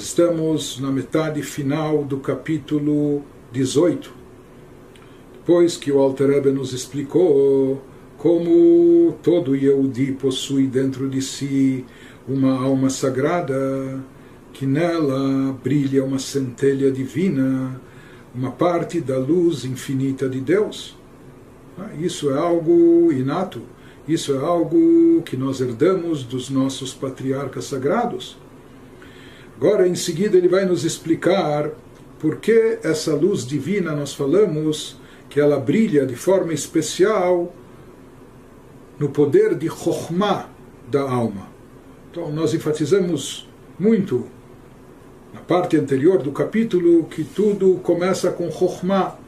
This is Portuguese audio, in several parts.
Nós estamos na metade final do capítulo 18. Depois que o Alter nos explicou como todo Yehudi possui dentro de si uma alma sagrada, que nela brilha uma centelha divina, uma parte da luz infinita de Deus. Ah, isso é algo inato, isso é algo que nós herdamos dos nossos patriarcas sagrados. Agora, em seguida, ele vai nos explicar por que essa luz divina nós falamos que ela brilha de forma especial no poder de Chokhmah da alma. Então, nós enfatizamos muito na parte anterior do capítulo que tudo começa com Chokhmah.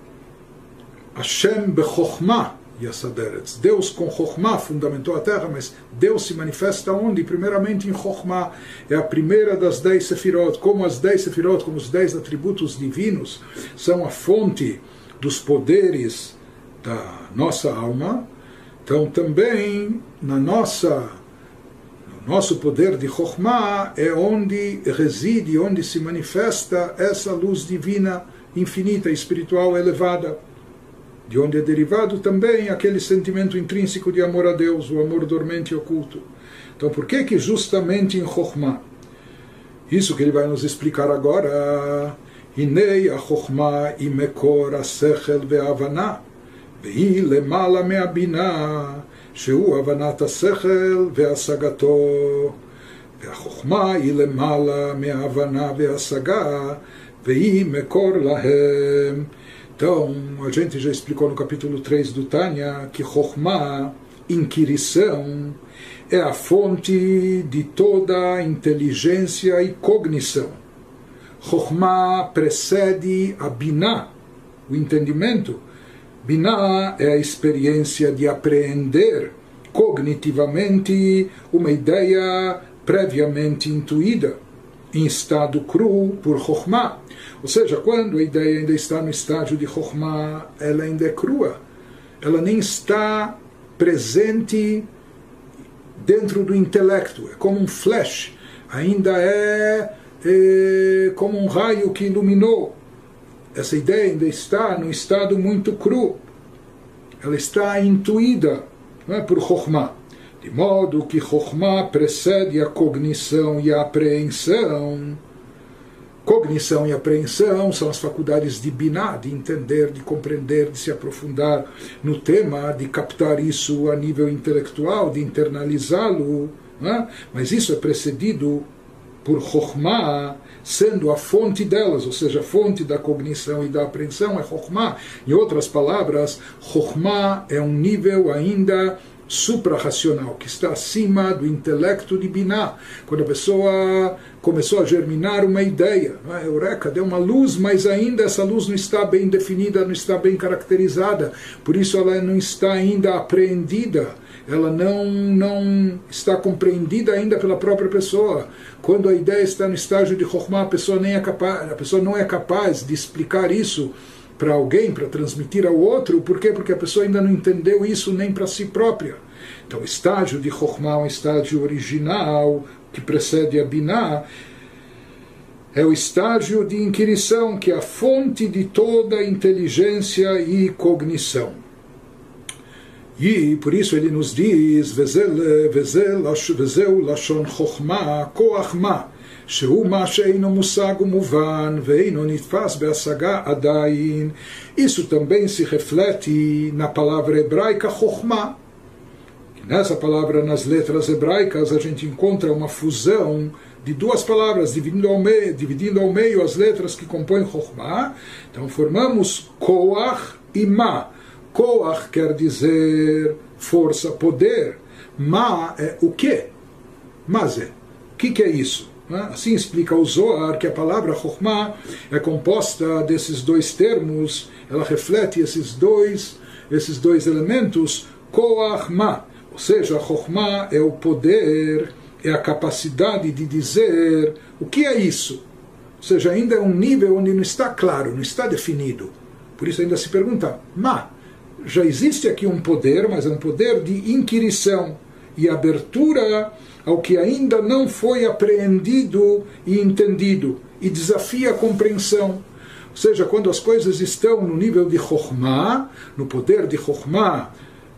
Hashem bechokhmah yasaderetz. Deus com Chokhmah fundamentou a terra, mas Deus se manifesta onde? Primeiramente em Chokhmah. É a primeira das dez sefirot. Como as dez sefirot, como os dez atributos divinos, são a fonte dos poderes da nossa alma, então também na nossa no nosso poder de Chokhmah é onde reside, onde se manifesta essa luz divina infinita, espiritual elevada, de onde é derivado também aquele sentimento intrínseco de amor a Deus, o amor dormente e oculto. Então, por que que justamente em Chokhmah? Isso que ele vai nos explicar agora. Hinei a Chokhmah imekor a sechel ve'avana. והיא למעלה מהבינה, שהוא הבנת השכל והשגתו. והחוכמה היא למעלה מההבנה וההשגה, והיא מקור להם. Então, a gente já explicou no capítulo 3 do Tânia que Chokhmah, inquirição, é a fonte de toda inteligência e cognição. Chokhmah precede a Binah, o entendimento, Binah é a experiência de apreender cognitivamente uma ideia previamente intuída, em estado cru por Chokhmah. Ou seja, quando a ideia ainda está no estágio de Chokhmah, ela ainda é crua. Ela nem está presente dentro do intelecto. É como um flash. Ainda é, é como um raio que iluminou essa ideia ainda está num estado muito cru. Ela está intuída é, por Chokhmah. De modo que Chokhmah precede a cognição e a apreensão. Cognição e apreensão são as faculdades de Binah, de entender, de compreender, de se aprofundar no tema, de captar isso a nível intelectual, de internalizá-lo. É? Mas isso é precedido por Chokhmah, sendo a fonte delas, ou seja, a fonte da cognição e da apreensão é Chokhmah. Em outras palavras, Chokhmah é um nível ainda suprarracional, que está acima do intelecto de Binah. Quando a pessoa começou a germinar uma ideia, a é? Eureka deu uma luz, mas ainda essa luz não está bem definida, não está bem caracterizada, por isso ela não está ainda apreendida ela não, não está compreendida ainda pela própria pessoa. Quando a ideia está no estágio de Chokhmah, a pessoa, nem é capaz, a pessoa não é capaz de explicar isso para alguém, para transmitir ao outro. Por quê? Porque a pessoa ainda não entendeu isso nem para si própria. Então, o estágio de Chokhmah, o estágio original, que precede a Binah, é o estágio de inquirição, que é a fonte de toda inteligência e cognição. E por isso ele nos diz, וזהו לשון חוכמה, כוח מה, שהוא מה שאינו מושג ומובן ואינו נתפס בהשגה עדיין. Isso também se reflete na palavra hebraica chokmah. Nessa palavra, nas letras hebraicas, a gente encontra uma fusão de duas palavras, dividindo ao meio, dividindo ao meio as letras que compõem chokmah. Então formamos koach e ma Koach quer dizer força, poder. Ma é o que? Mas é. O que, que é isso? Assim explica o Zohar que a palavra Chokhmah é composta desses dois termos, ela reflete esses dois, esses dois elementos, Koach Ma. Ou seja, Chokhmah é o poder, é a capacidade de dizer o que é isso. Ou seja, ainda é um nível onde não está claro, não está definido. Por isso ainda se pergunta, Ma, já existe aqui um poder, mas é um poder de inquirição. e abertura ao que ainda não foi apreendido e entendido, e desafia a compreensão. Ou seja, quando as coisas estão no nível de Chokhmah, no poder de Chokhmah,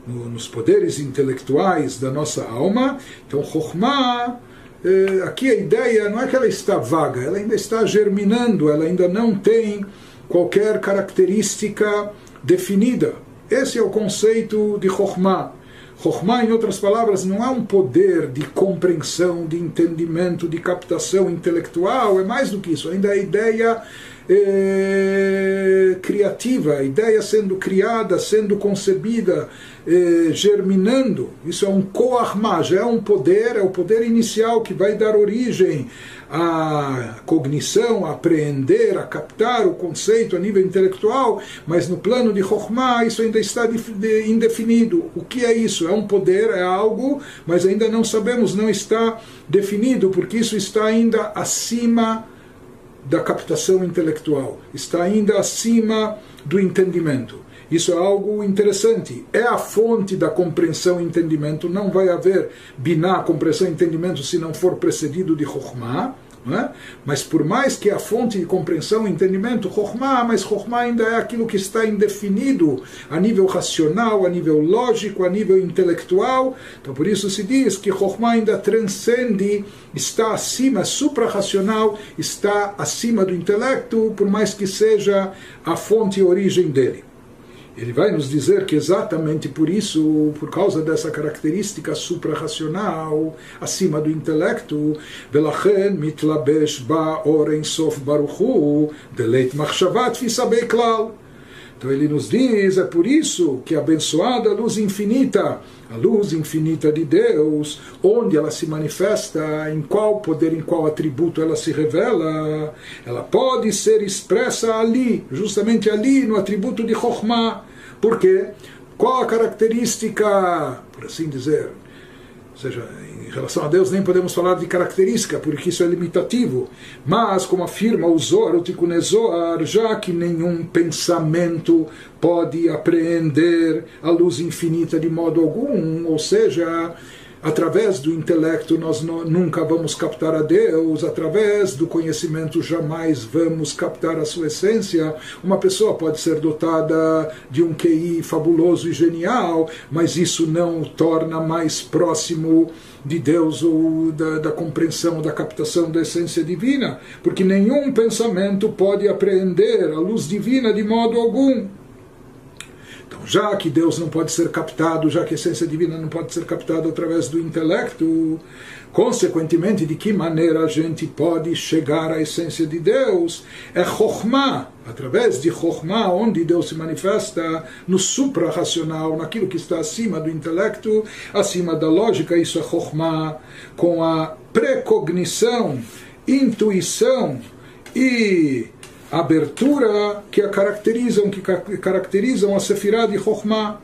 no, nos poderes intelectuais da nossa alma, então Chokhmah, eh, aqui a ideia não é que ela está vaga, ela ainda está germinando, ela ainda não tem qualquer característica definida. Esse é o conceito de Chokhmah. Chokhmah, em outras palavras, não é um poder de compreensão, de entendimento, de captação intelectual, é mais do que isso, ainda é a ideia eh, criativa, a ideia sendo criada, sendo concebida, eh, germinando. Isso é um koarma, já é um poder, é o poder inicial que vai dar origem à cognição, a apreender, a captar o conceito a nível intelectual, mas no plano de Chokhmah isso ainda está indefinido. O que é isso? É um poder, é algo, mas ainda não sabemos, não está definido, porque isso está ainda acima da captação intelectual, está ainda acima do entendimento. Isso é algo interessante. É a fonte da compreensão e entendimento. Não vai haver biná, compreensão e entendimento, se não for precedido de chokhmah. É? Mas por mais que a fonte de compreensão e entendimento, Chokhmah, mas Chokhmah ainda é aquilo que está indefinido a nível racional, a nível lógico, a nível intelectual. Então por isso se diz que Chokhmah ainda transcende, está acima, supra-racional, está acima do intelecto, por mais que seja a fonte e origem dele. Ele vai nos dizer que exatamente por isso, por causa dessa característica suprarracional, acima do intelecto, Velachen mitlabesh ba oren sof baruchu, deleit machshavat fisabei klal. Então ele nos diz, é por isso que a abençoada luz infinita, a luz infinita de Deus, onde ela se manifesta, em qual poder, em qual atributo ela se revela, ela pode ser expressa ali, justamente ali, no atributo de Chokhmah. Por quê? Qual a característica, por assim dizer, ou seja, relação a Deus nem podemos falar de característica, porque isso é limitativo. Mas, como afirma o Zohar, o Tikkun Zohar, já que nenhum pensamento pode apreender a luz infinita de modo algum, ou seja, através do intelecto nós nunca vamos captar a Deus, através do conhecimento jamais vamos captar a sua essência. Uma pessoa pode ser dotada de um QI fabuloso e genial, mas isso não o torna mais próximo de Deus ou da, da compreensão, da captação da essência divina, porque nenhum pensamento pode apreender a luz divina de modo algum já que Deus não pode ser captado, já que a essência divina não pode ser captada através do intelecto, consequentemente, de que maneira a gente pode chegar à essência de Deus? É Chokhmah, através de Chokhmah, onde Deus se manifesta no supra-racional, naquilo que está acima do intelecto, acima da lógica, isso é Chokhmah, com a precognição, intuição e abertura que a caracterizam, que caracterizam a Sefirah de Chokhmah.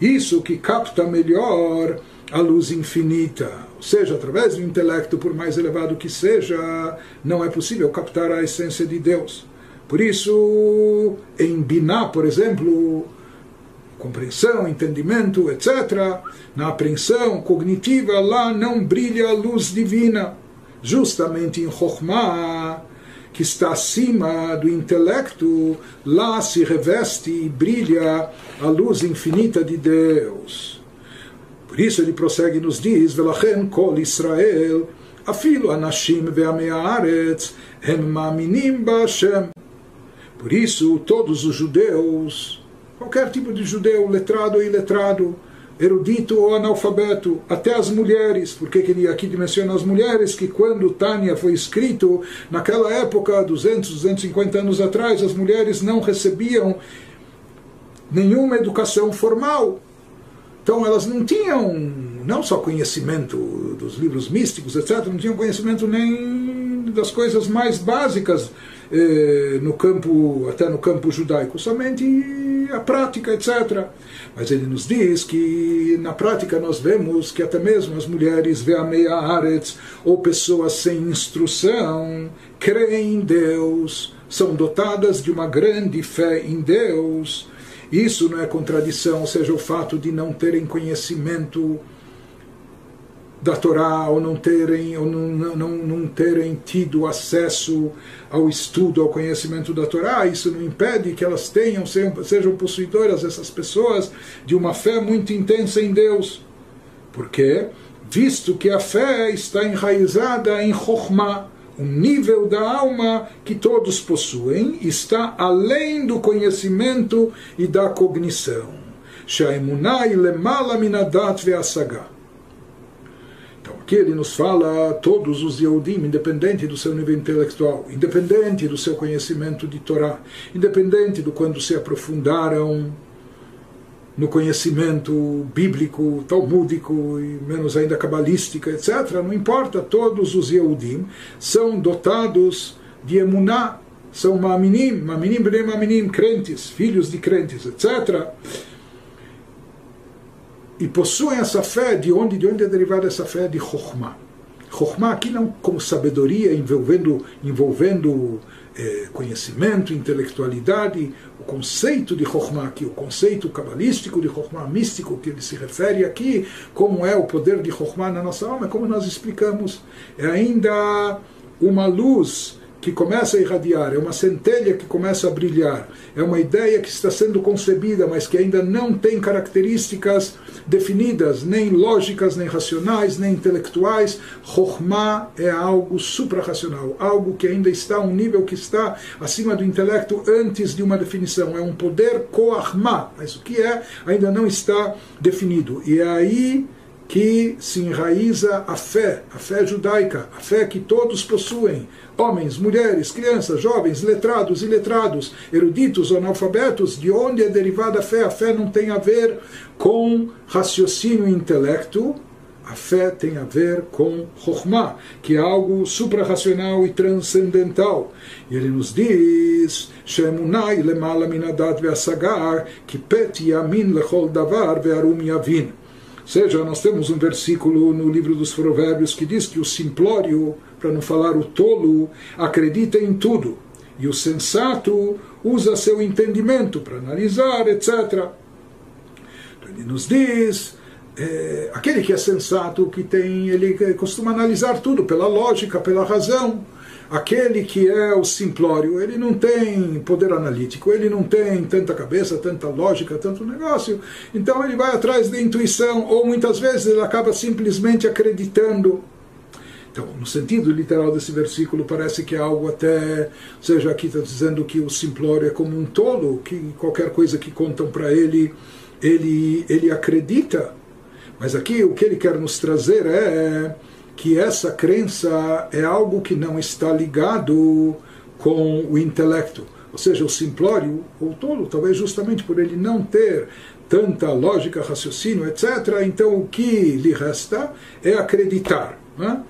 Isso que capta melhor a luz infinita. Ou seja, através do intelecto, por mais elevado que seja, não é possível captar a essência de Deus. Por isso, em Biná, por exemplo, compreensão, entendimento, etc., na apreensão cognitiva, lá não brilha a luz divina. Justamente em Chokhmah, que está acima do intelecto, lá se reveste e brilha a luz infinita de Deus. Por isso ele prossegue e nos diz: Velachem kol Israel, afilo anashim ve'amei hem ma'aminim ba'Hashem. Por isso, todos os judeus, qualquer tipo de judeu, letrado ou iletrado, erudito ou analfabeto, até as mulheres, porque ele aqui menciona as mulheres, que quando Tânia foi escrito, naquela época, 200, 250 anos atrás, as mulheres não recebiam nenhuma educação formal. Então elas não tinham não só conhecimento dos livros místicos, etc., não tinham conhecimento nem das coisas mais básicas no campo, até no campo judaico, somente a prática, etc. Mas ele nos diz que na prática nós vemos que até mesmo as mulheres veameia aretz, ou pessoas sem instrução, creem em Deus, são dotadas de uma grande fé em Deus. Isso não é contradição, ou seja, o fato de não terem conhecimento da Torá ou não terem ou não, não, não terem tido acesso ao estudo, ao conhecimento da Torá, isso não impede que elas tenham, sejam, sejam possuidoras, essas pessoas, de uma fé muito intensa em Deus. Porque, visto que a fé está enraizada em Chokhmah, um nível da alma que todos possuem, está além do conhecimento e da cognição. Shaimunai lemala minadat ve'asagah Aqui ele nos fala todos os Yehudim, independente do seu nível intelectual, independente do seu conhecimento de Torá, independente do quando se aprofundaram no conhecimento bíblico, talmúdico e menos ainda cabalística, etc. Não importa, todos os Yehudim são dotados de emuná, são maminim, maminim bnei maminim, crentes, filhos de crentes, etc e possuem essa fé, de onde, de onde é derivada essa fé de Chokhmah. Chokhmah aqui não como sabedoria envolvendo, envolvendo é, conhecimento, intelectualidade, o conceito de Chokhmah aqui, o conceito cabalístico de Chokhmah místico que ele se refere aqui, como é o poder de Chokhmah na nossa alma, como nós explicamos, é ainda uma luz que começa a irradiar, é uma centelha que começa a brilhar, é uma ideia que está sendo concebida, mas que ainda não tem características definidas, nem lógicas, nem racionais, nem intelectuais. Chokhmah é algo suprarracional, algo que ainda está a um nível que está acima do intelecto antes de uma definição. É um poder koachmah, mas o que é ainda não está definido. E é aí que se enraiza a fé, a fé judaica, a fé que todos possuem, homens, mulheres, crianças, jovens, letrados, iletrados, eruditos ou analfabetos, de onde é derivada a fé? A fé não tem a ver com raciocínio e intelecto, a fé tem a ver com Chokhmah, que é algo suprarracional e transcendental. E ele nos diz: Shemunai ve'asagar, ki pet yamin lechol davar ve'arum yavin. Seja, nós temos um versículo no livro dos Provérbios que diz que o simplório, para não falar o tolo, acredita em tudo, e o sensato usa seu entendimento para analisar, etc. Então ele nos diz. É, aquele que é sensato, que tem, ele costuma analisar tudo pela lógica, pela razão aquele que é o simplório, ele não tem poder analítico, ele não tem tanta cabeça, tanta lógica, tanto negócio, então ele vai atrás da intuição, ou muitas vezes ele acaba simplesmente acreditando. Então, no sentido literal desse versículo, parece que é algo até. Ou seja, aqui está dizendo que o simplório é como um tolo, que qualquer coisa que contam para ele, ele, ele acredita. Mas aqui o que ele quer nos trazer é que essa crença é algo que não está ligado com o intelecto. Ou seja, o simplório, ou tolo, talvez justamente por ele não ter tanta lógica, raciocínio, etc., então o que lhe resta é acreditar. Né?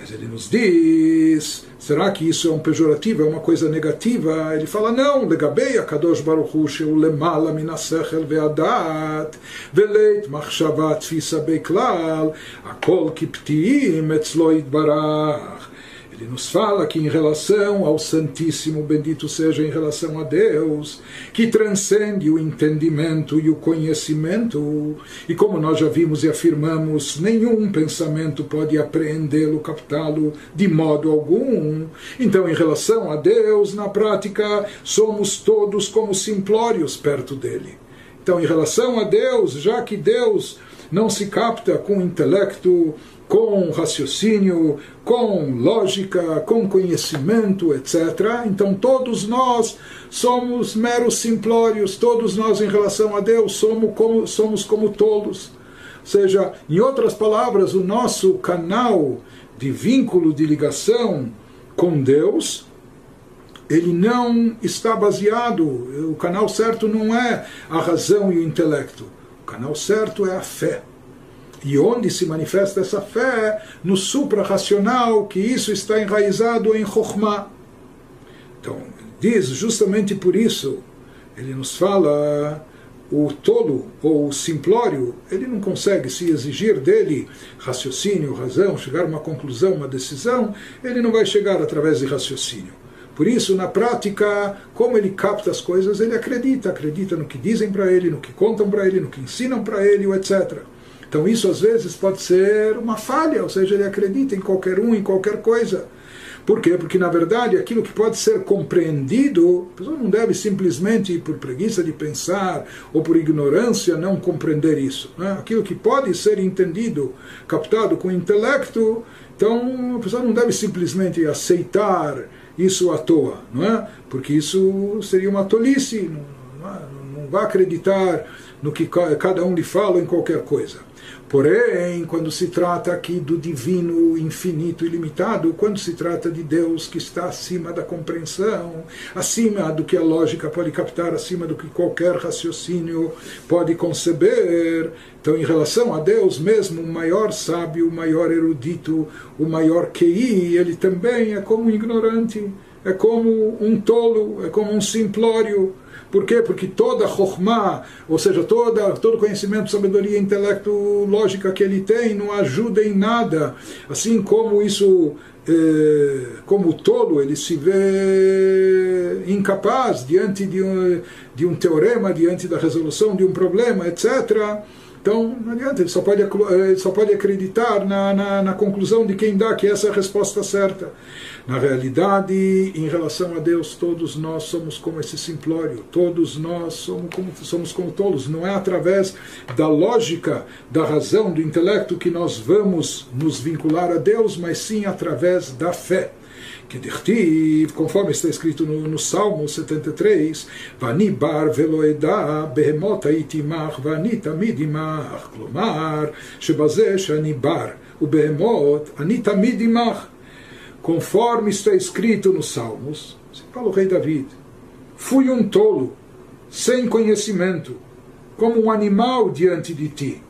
Mas ele nos diz, será que isso é um pejorativo, é uma coisa negativa? Ele fala, não, legabei a kadosh baruch hu sheu lemala min asechel ve'adat veleit machshava tfisa beklal akol kiptiim etzlo barach ele nos fala que em relação ao Santíssimo, bendito seja em relação a Deus, que transcende o entendimento e o conhecimento, e como nós já vimos e afirmamos, nenhum pensamento pode apreendê-lo, captá-lo de modo algum. Então, em relação a Deus, na prática, somos todos como simplórios perto dele. Então, em relação a Deus, já que Deus não se capta com intelecto, com raciocínio, com lógica, com conhecimento, etc. Então todos nós somos meros simplórios, todos nós em relação a Deus somos como, somos como tolos. Ou seja, em outras palavras, o nosso canal de vínculo, de ligação com Deus, ele não está baseado, o canal certo não é a razão e o intelecto. O canal certo é a fé. E onde se manifesta essa fé? No supra-racional, que isso está enraizado em Chokhmah. Então, diz justamente por isso, ele nos fala o tolo ou o simplório, ele não consegue se exigir dele raciocínio, razão, chegar a uma conclusão, uma decisão, ele não vai chegar através de raciocínio. Por isso, na prática, como ele capta as coisas, ele acredita, acredita no que dizem para ele, no que contam para ele, no que ensinam para ele, etc. Então isso às vezes pode ser uma falha, ou seja, ele acredita em qualquer um, em qualquer coisa. Por quê? Porque, na verdade, aquilo que pode ser compreendido, a pessoa não deve simplesmente, por preguiça de pensar ou por ignorância, não compreender isso. Né? Aquilo que pode ser entendido, captado com intelecto, então a pessoa não deve simplesmente aceitar isso à toa, não é? Porque isso seria uma tolice, não, não, vai acreditar no que cada um lhe fala em qualquer coisa. Porém, quando se trata aqui do divino infinito e limitado, quando se trata de Deus que está acima da compreensão, acima do que a lógica pode captar, acima do que qualquer raciocínio pode conceber, então, em relação a Deus mesmo, o maior sábio, o maior erudito, o maior QI, ele também é como um ignorante, é como um tolo, é como um simplório por quê? Porque toda Chokhmah, ou seja, toda, todo conhecimento, sabedoria, intelecto, lógica que ele tem, não ajuda em nada. Assim como isso, eh, como tolo, ele se vê incapaz diante de um, de um teorema, diante da resolução de um problema, etc. Então, não adianta, ele só pode, ele só pode acreditar na, na, na conclusão de quem dá que essa é a resposta certa. Na realidade, em relação a Deus, todos nós somos como esse simplório, todos nós somos como, somos como tolos. Não é através da lógica, da razão, do intelecto que nós vamos nos vincular a Deus, mas sim através da fé Kedertiv, conforme está escrito no, no Salmo 73, vanibar bar veloeda behemota itimach vani tamidimach, klomar, shebazesh anibar, o behemot anitamidimach. Conforme está escrito nos Salmos, se fala o rei David, fui um tolo, sem conhecimento, como um animal diante de ti.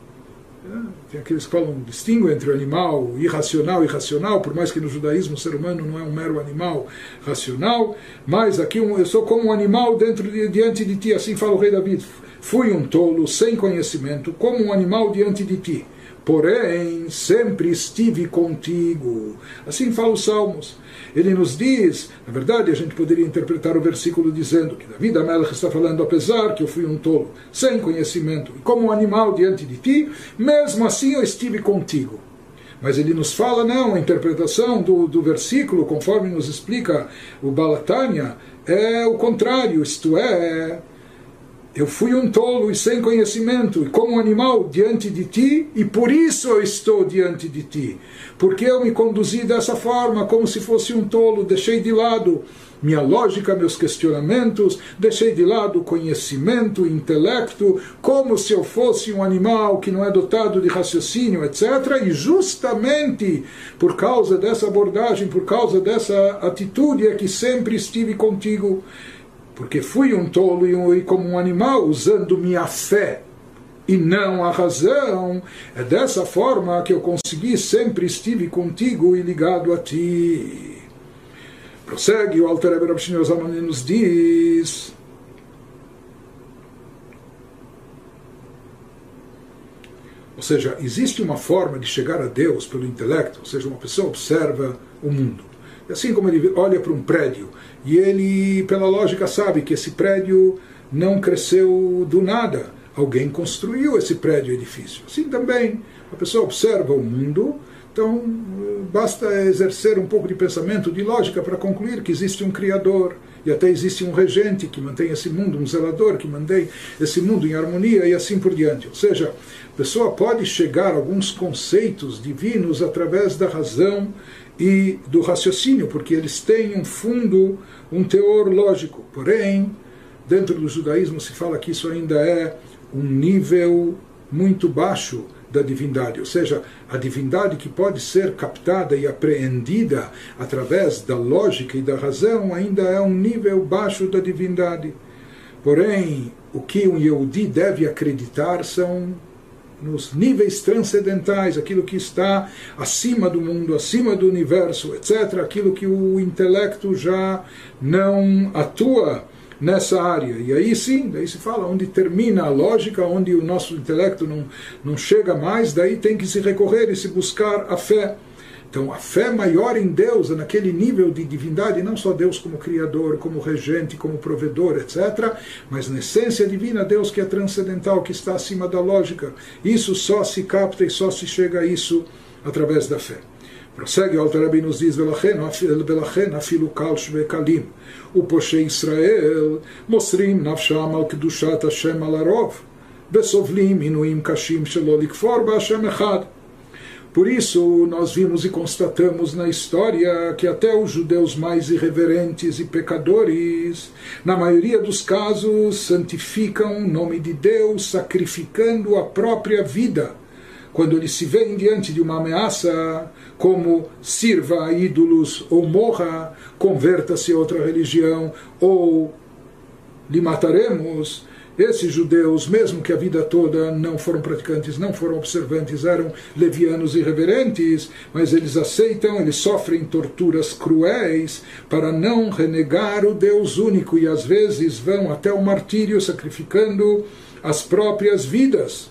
Tem aqueles que falam, distinguem entre o animal irracional e racional, por mais que no judaísmo o ser humano não é um mero animal racional, mas aqui eu sou como um animal dentro de, diante de ti, assim fala o rei David. Fui um tolo, sem conhecimento, como um animal diante de ti porém sempre estive contigo. Assim fala os Salmos. Ele nos diz, na verdade, a gente poderia interpretar o versículo dizendo que Davi da Melech está falando, apesar que eu fui um tolo, sem conhecimento, e como um animal diante de ti, mesmo assim eu estive contigo. Mas ele nos fala, não, a interpretação do, do versículo, conforme nos explica o Balatânia, é o contrário, isto é, eu fui um tolo e sem conhecimento, e como um animal diante de ti, e por isso eu estou diante de ti. Porque eu me conduzi dessa forma, como se fosse um tolo, deixei de lado minha lógica, meus questionamentos, deixei de lado conhecimento, intelecto, como se eu fosse um animal que não é dotado de raciocínio, etc. E justamente por causa dessa abordagem, por causa dessa atitude, é que sempre estive contigo porque fui um tolo e como um animal, usando minha fé e não a razão. É dessa forma que eu consegui, sempre estive contigo e ligado a ti. Prossegue o Alter Eber Abshinozamani nos diz. Ou seja, existe uma forma de chegar a Deus pelo intelecto, ou seja, uma pessoa observa o mundo. E assim como ele olha para um prédio e ele, pela lógica, sabe que esse prédio não cresceu do nada. Alguém construiu esse prédio, edifício. Assim também, a pessoa observa o mundo, então basta exercer um pouco de pensamento, de lógica, para concluir que existe um Criador e até existe um regente que mantém esse mundo, um zelador que mantém esse mundo em harmonia e assim por diante. Ou seja, a pessoa pode chegar a alguns conceitos divinos através da razão e do raciocínio, porque eles têm um fundo, um teor lógico. Porém, dentro do judaísmo se fala que isso ainda é um nível muito baixo da divindade, ou seja, a divindade que pode ser captada e apreendida através da lógica e da razão ainda é um nível baixo da divindade. Porém, o que um Yehudi deve acreditar são nos níveis transcendentais, aquilo que está acima do mundo, acima do universo, etc., aquilo que o intelecto já não atua nessa área. E aí sim, daí se fala onde termina a lógica, onde o nosso intelecto não, não chega mais, daí tem que se recorrer e se buscar a fé. Então, a fé maior em Deus, naquele nível de divindade, não só Deus como Criador, como regente, como provedor, etc., mas na essência divina, Deus que é transcendental, que está acima da lógica. Isso só se capta e só se chega a isso através da fé. Prossegue, o Alter nos diz, Belachem afilu kal shvekalim, o poshe Israel, mosrim nafsham al kedushat Hashem alarov, besovlim inuim kashim shelolik forba ba'Hashem echad. Por isso, nós vimos e constatamos na história que até os judeus mais irreverentes e pecadores, na maioria dos casos, santificam o nome de Deus, sacrificando a própria vida. Quando eles se veem diante de uma ameaça, como sirva a ídolos ou morra, converta-se a outra religião ou lhe mataremos, esses judeus, mesmo que a vida toda não foram praticantes, não foram observantes, eram levianos e irreverentes, mas eles aceitam, eles sofrem torturas cruéis para não renegar o Deus único e às vezes vão até o martírio sacrificando as próprias vidas.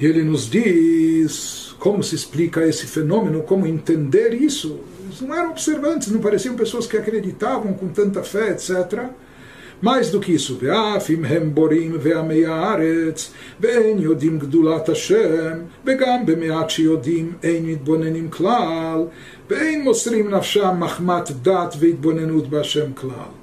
E ele nos diz como se explica esse fenômeno, como entender isso. Eles não eram observantes, não pareciam pessoas que acreditavam com tanta fé, etc. Mais do que isso, ואף אם הם בורים ועמי הארץ, ואין יודעים גדולת השם, וגם במעט שיודעים אין מתבוננים כלל, ואין מוסרים נפשם מחמת דת והתבוננות בהשם כלל.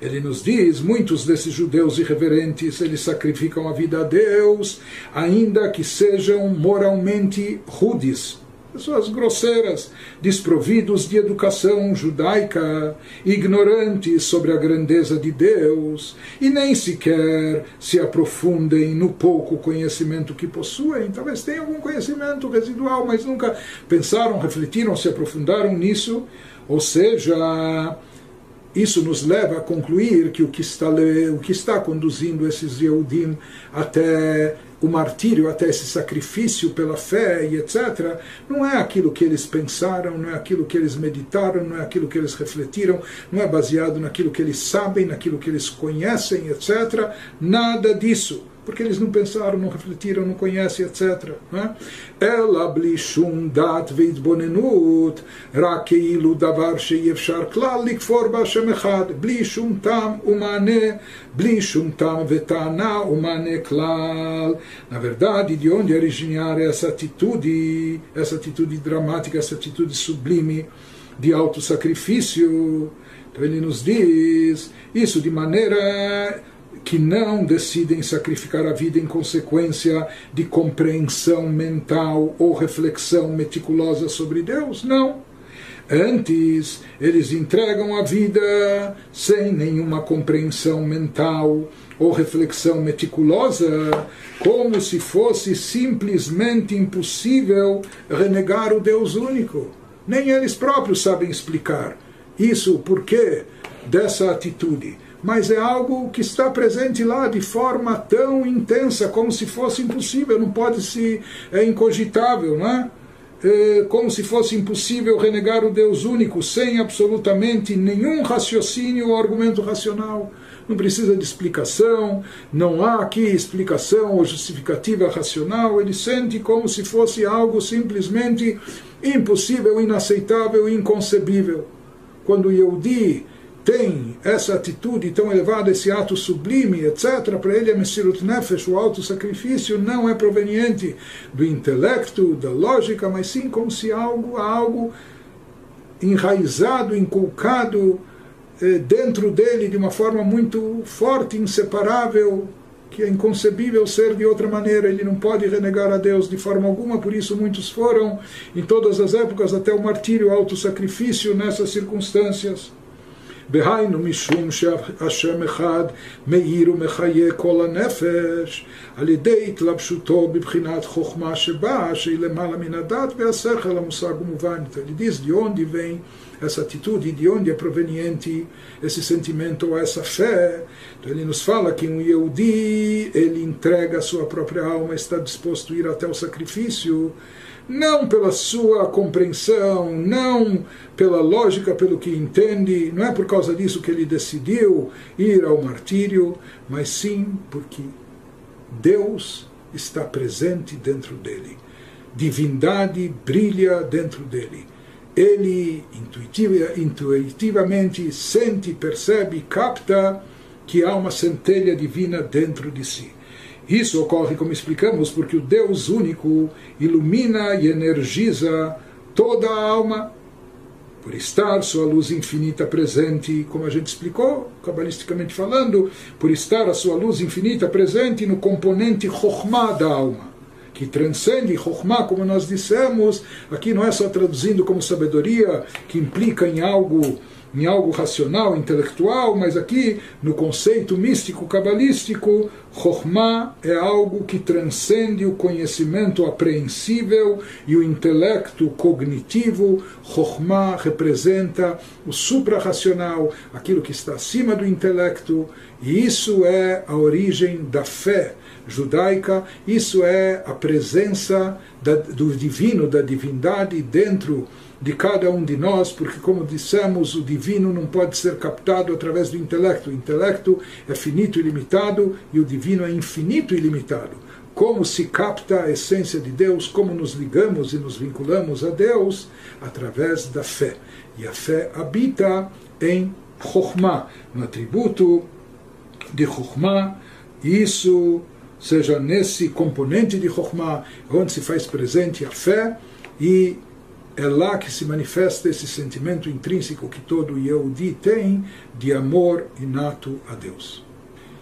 ele nos diz, muitos desses judeus irreverentes, eles sacrificam a vida a Deus, ainda que sejam moralmente rudes pessoas grosseiras, desprovidos de educação judaica, ignorantes sobre a grandeza de Deus e nem sequer se aprofundem no pouco conhecimento que possuem. Talvez tenham algum conhecimento residual, mas nunca pensaram, refletiram, se aprofundaram nisso. Ou seja, isso nos leva a concluir que o que está, o que está conduzindo esses Yehudim até o martírio, até esse sacrifício pela fé e etc., não é aquilo que eles pensaram, não é aquilo que eles meditaram, não é aquilo que eles refletiram, não é baseado naquilo que eles sabem, naquilo que eles conhecem, etc. Nada disso porque eles não pensaram, não refletiram, não conhecem, etc. Né? Ela blishum dat veitbonenut, rakeilu davar sheyefshar klal likfor b'ashem echad, blishum tam umane, blishum tam vetana umane klal. Na verdade, de onde originar é essa atitude, essa atitude dramática, essa atitude sublime de autossacrifício? Então ele nos diz isso de maneira que não decidem sacrificar a vida em consequência de compreensão mental ou reflexão meticulosa sobre Deus. Não. Antes, eles entregam a vida sem nenhuma compreensão mental ou reflexão meticulosa, como se fosse simplesmente impossível renegar o Deus único. Nem eles próprios sabem explicar isso, o porquê dessa atitude mas é algo que está presente lá de forma tão intensa, como se fosse impossível, não pode se. é incogitável, não é? é como se fosse impossível renegar o Deus único sem absolutamente nenhum raciocínio ou argumento racional. Não precisa de explicação, não há aqui explicação ou justificativa racional, ele sente como se fosse algo simplesmente impossível, inaceitável, inconcebível. Quando o Yehudi tem essa atitude tão elevada, esse ato sublime, etc., para ele a Messirut Nefesh, o auto-sacrifício, não é proveniente do intelecto, da lógica, mas sim como se algo, algo enraizado, inculcado eh, dentro dele de uma forma muito forte, inseparável, que é inconcebível ser de outra maneira, ele não pode renegar a Deus de forma alguma, por isso muitos foram, em todas as épocas, até o martírio, o auto-sacrifício nessas circunstâncias. דהיינו משום שהשם אחד מאיר ומחיה כל הנפש על ידי התלבשותו בבחינת חוכמה שבאה שהיא למעלה מן הדת והשכל המושג ומובן. Ele diz de onde vem essa atitude, de onde é proveniente esse sentimento ou essa fé. Então ele nos fala que um Yehudi, ele entrega a sua própria alma, está disposto a ir até o sacrifício, não pela sua compreensão, não pela lógica, pelo que entende, não é por causa disso que ele decidiu ir ao martírio, mas sim porque Deus está presente dentro dele. divindade brilha dentro dele. Ele intuitiva, intuitivamente sente, percebe, capta que há uma centelha divina dentro de si. Isso ocorre, como explicamos, porque o Deus único ilumina e energiza toda a alma, por estar sua luz infinita presente, como a gente explicou, cabalisticamente falando, por estar a sua luz infinita presente no componente Chokhmah da alma, que transcende Chokhmah, como nós dissemos, aqui não é só traduzindo como sabedoria, que implica em algo em algo racional, intelectual, mas aqui no conceito místico cabalístico, Chokhmah é algo que transcende o conhecimento apreensível e o intelecto cognitivo. Chokhmah representa o suprarracional, aquilo que está acima do intelecto, e isso é a origem da fé judaica, isso é a presença da, do divino, da divindade dentro de cada um de nós, porque, como dissemos, o divino não pode ser captado através do intelecto. O intelecto é finito e limitado e o divino é infinito e limitado. Como se capta a essência de Deus, como nos ligamos e nos vinculamos a Deus? Através da fé. E a fé habita em Chokhmah, no atributo de Chokhmah, isso seja nesse componente de Chokhmah, onde se faz presente a fé e é lá que se manifesta esse sentimento intrínseco que todo Yehudi tem de amor inato a Deus.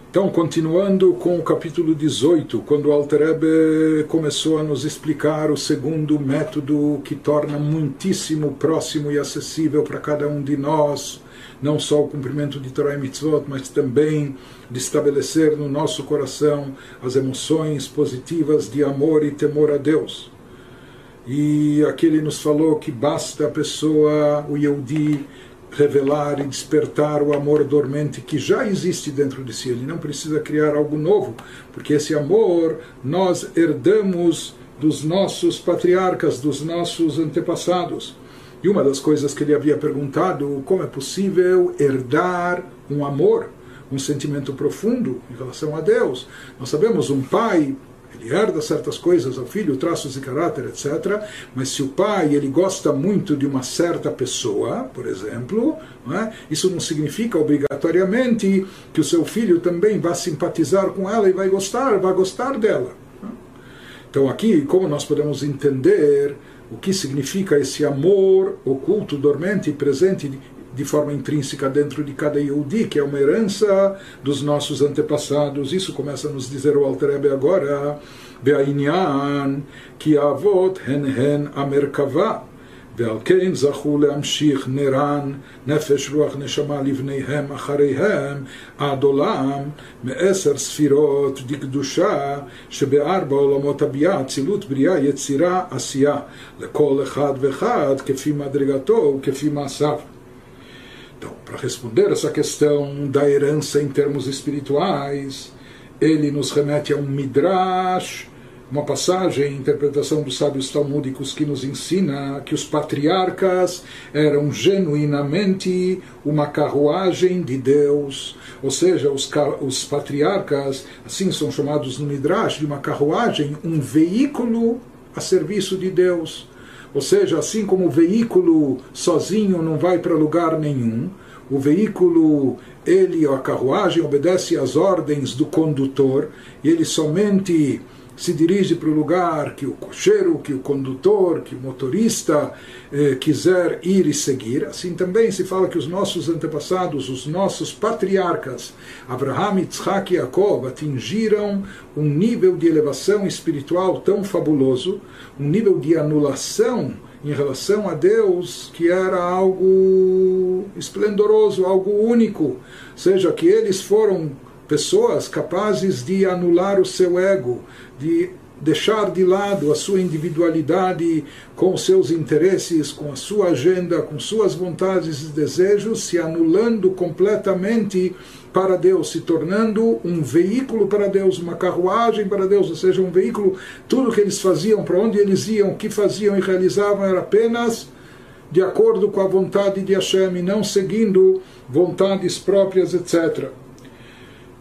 Então, continuando com o capítulo 18, quando Alter Ebe começou a nos explicar o segundo método que torna muitíssimo próximo e acessível para cada um de nós, não só o cumprimento de Torah e Mitzvot, mas também de estabelecer no nosso coração as emoções positivas de amor e temor a Deus. E aqui ele nos falou que basta a pessoa, o Yehudi, revelar e despertar o amor dormente que já existe dentro de si. Ele não precisa criar algo novo, porque esse amor nós herdamos dos nossos patriarcas, dos nossos antepassados. E uma das coisas que ele havia perguntado, como é possível herdar um amor, um sentimento profundo em relação a Deus? Nós sabemos um pai ele herda certas coisas ao filho, traços de caráter, etc. Mas se o pai ele gosta muito de uma certa pessoa, por exemplo, não é? isso não significa obrigatoriamente que o seu filho também vá simpatizar com ela e vai gostar, vai gostar dela. Então aqui, como nós podemos entender o que significa esse amor oculto, dormente e presente de forma intrínseca dentro de cada Yehudi, que é uma herança dos nossos antepassados. Isso começa a nos dizer o Alter Ebe agora, Be'ainyan, ki avot hen hen amerkava. ועל כן זכו להמשיך נירן, נפש, רוח, נשמה לבניהם אחריהם עד עולם מעשר ספירות דקדושה שבארבע עולמות הביאה, אצילות, בריאה, יצירה, עשייה, לכל אחד ואחד כפי מדרגתו וכפי מעשיו. então, para responder essa questão da herança em termos espirituais, ele nos remete a um midrash, uma passagem, interpretação dos sábios talmúdicos que nos ensina que os patriarcas eram genuinamente uma carruagem de Deus, ou seja, os, os patriarcas, assim são chamados no midrash, de uma carruagem, um veículo a serviço de Deus. Ou seja, assim como o veículo sozinho não vai para lugar nenhum, o veículo, ele, a carruagem, obedece às ordens do condutor e ele somente se dirige para o lugar que o cocheiro, que o condutor, que o motorista eh, quiser ir e seguir. Assim também se fala que os nossos antepassados, os nossos patriarcas, Abraham, Yitzhak e Jacob, atingiram um nível de elevação espiritual tão fabuloso, um nível de anulação em relação a Deus que era algo esplendoroso, algo único. Seja que eles foram pessoas capazes de anular o seu ego, de deixar de lado a sua individualidade com seus interesses, com a sua agenda, com suas vontades e desejos, se anulando completamente para Deus, se tornando um veículo para Deus, uma carruagem para Deus, ou seja, um veículo, tudo que eles faziam, para onde eles iam, o que faziam e realizavam era apenas de acordo com a vontade de Hashem e não seguindo vontades próprias, etc.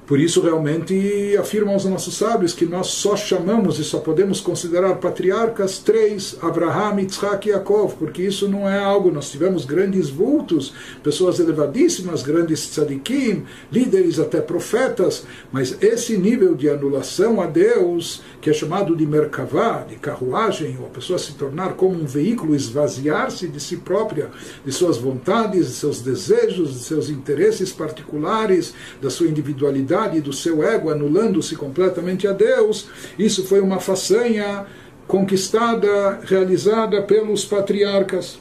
Por isso, realmente, afirmam os nossos sábios que nós só chamamos e só podemos considerar patriarcas três: Abraham, Yitzhak e Yaakov, porque isso não é algo. Nós tivemos grandes vultos, pessoas elevadíssimas, grandes tzadikim, líderes, até profetas, mas esse nível de anulação a Deus, que é chamado de Merkavá, de carruagem, ou a pessoa se tornar como um veículo, esvaziar-se de si própria, de suas vontades, de seus desejos, de seus interesses particulares, da sua individualidade do seu ego, anulando-se completamente a Deus, isso foi uma façanha conquistada, realizada pelos patriarcas.